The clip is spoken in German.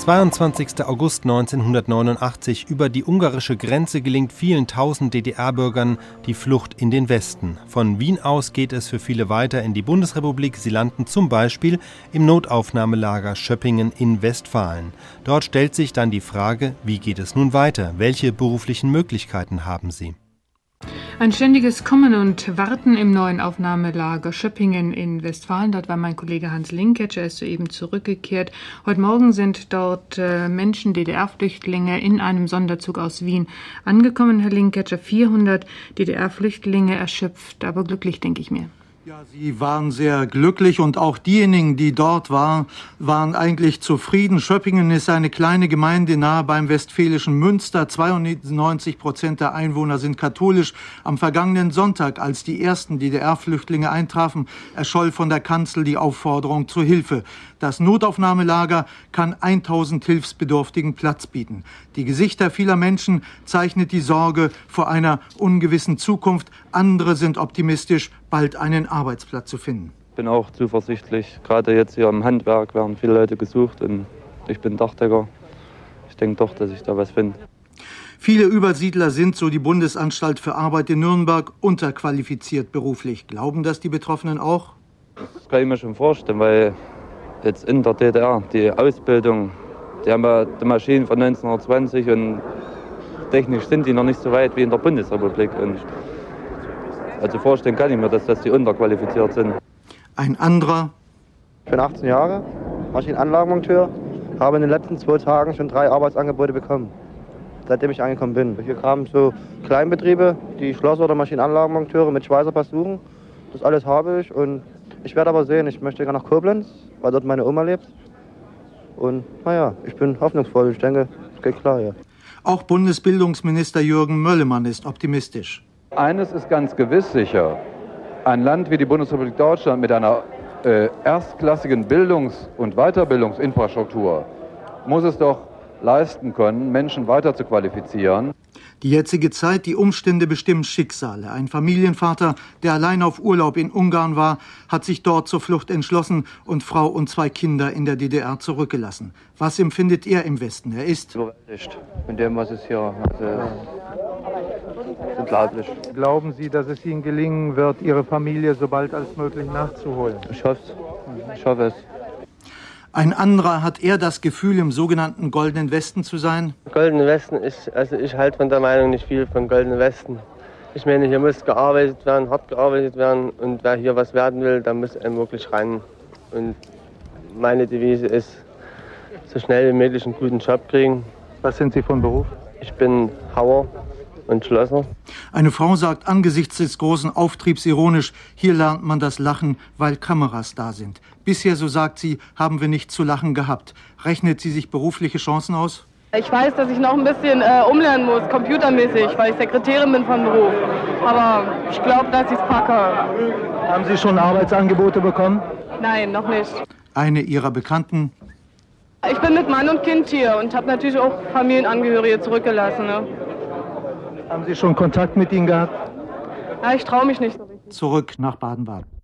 22. August 1989. Über die ungarische Grenze gelingt vielen tausend DDR-Bürgern die Flucht in den Westen. Von Wien aus geht es für viele weiter in die Bundesrepublik. Sie landen zum Beispiel im Notaufnahmelager Schöppingen in Westfalen. Dort stellt sich dann die Frage, wie geht es nun weiter? Welche beruflichen Möglichkeiten haben sie? Ein ständiges Kommen und Warten im neuen Aufnahmelager Schöppingen in Westfalen. Dort war mein Kollege Hans Linketscher, er ist soeben zurückgekehrt. Heute Morgen sind dort äh, Menschen, DDR-Flüchtlinge, in einem Sonderzug aus Wien angekommen, Herr Linketscher. 400 DDR-Flüchtlinge erschöpft, aber glücklich, denke ich mir. Ja, Sie waren sehr glücklich und auch diejenigen, die dort waren, waren eigentlich zufrieden. Schöppingen ist eine kleine Gemeinde nahe beim westfälischen Münster. 92 Prozent der Einwohner sind katholisch. Am vergangenen Sonntag, als die ersten DDR-Flüchtlinge eintrafen, erscholl von der Kanzel die Aufforderung zur Hilfe. Das Notaufnahmelager kann 1000 Hilfsbedürftigen Platz bieten. Die Gesichter vieler Menschen zeichnet die Sorge vor einer ungewissen Zukunft. Andere sind optimistisch, bald einen Arbeitsplatz zu finden. Ich bin auch zuversichtlich. Gerade jetzt hier im Handwerk werden viele Leute gesucht und ich bin Dachdecker. Ich denke doch, dass ich da was finde. Viele Übersiedler sind, so die Bundesanstalt für Arbeit in Nürnberg, unterqualifiziert beruflich. Glauben das die Betroffenen auch? Das kann ich mir schon vorstellen, weil jetzt in der DDR, die Ausbildung, die haben ja die Maschinen von 1920 und technisch sind die noch nicht so weit wie in der Bundesrepublik. Und also vorstellen kann ich mir, dass das die unterqualifiziert sind. Ein anderer. Ich bin 18 Jahre, Maschinenanlagenmonteur, habe in den letzten zwei Tagen schon drei Arbeitsangebote bekommen, seitdem ich angekommen bin. Hier kamen so Kleinbetriebe, die Schlosser oder Maschinenanlagenmonteure mit Schweißerpass suchen. Das alles habe ich und ich werde aber sehen, ich möchte gerne nach Koblenz, weil dort meine Oma lebt. Und naja, ich bin hoffnungsvoll. Ich denke, es geht klar hier. Auch Bundesbildungsminister Jürgen Möllemann ist optimistisch. Eines ist ganz gewiss sicher. Ein Land wie die Bundesrepublik Deutschland mit einer äh, erstklassigen Bildungs- und Weiterbildungsinfrastruktur muss es doch leisten können, Menschen weiter zu qualifizieren. Die jetzige Zeit, die Umstände bestimmen Schicksale. Ein Familienvater, der allein auf Urlaub in Ungarn war, hat sich dort zur Flucht entschlossen und Frau und zwei Kinder in der DDR zurückgelassen. Was empfindet er im Westen? Er ist überwältigt mit dem, was es hier also, unglaublich. Glauben Sie, dass es Ihnen gelingen wird, Ihre Familie so bald als möglich nachzuholen? Ich hoffe es. Ich hoffe es. Ein anderer hat er das Gefühl, im sogenannten Goldenen Westen zu sein? Goldenen Westen, ich, also ich halte von der Meinung nicht viel von Goldenen Westen. Ich meine, hier muss gearbeitet werden, hart gearbeitet werden und wer hier was werden will, der muss einem wirklich ran. Und meine Devise ist, so schnell wie möglich einen guten Job kriegen. Was sind Sie von Beruf? Ich bin Hauer und Schlosser. Eine Frau sagt angesichts des großen Auftriebs ironisch, hier lernt man das Lachen, weil Kameras da sind. Bisher, so sagt sie, haben wir nicht zu lachen gehabt. Rechnet sie sich berufliche Chancen aus? Ich weiß, dass ich noch ein bisschen äh, umlernen muss, computermäßig, weil ich Sekretärin bin von Beruf. Aber ich glaube, dass ich es packe. Haben Sie schon Arbeitsangebote bekommen? Nein, noch nicht. Eine Ihrer Bekannten. Ich bin mit Mann und Kind hier und habe natürlich auch Familienangehörige zurückgelassen. Ne? Haben Sie schon Kontakt mit ihnen gehabt? Ja, ich traue mich nicht so richtig. Zurück nach Baden-Baden.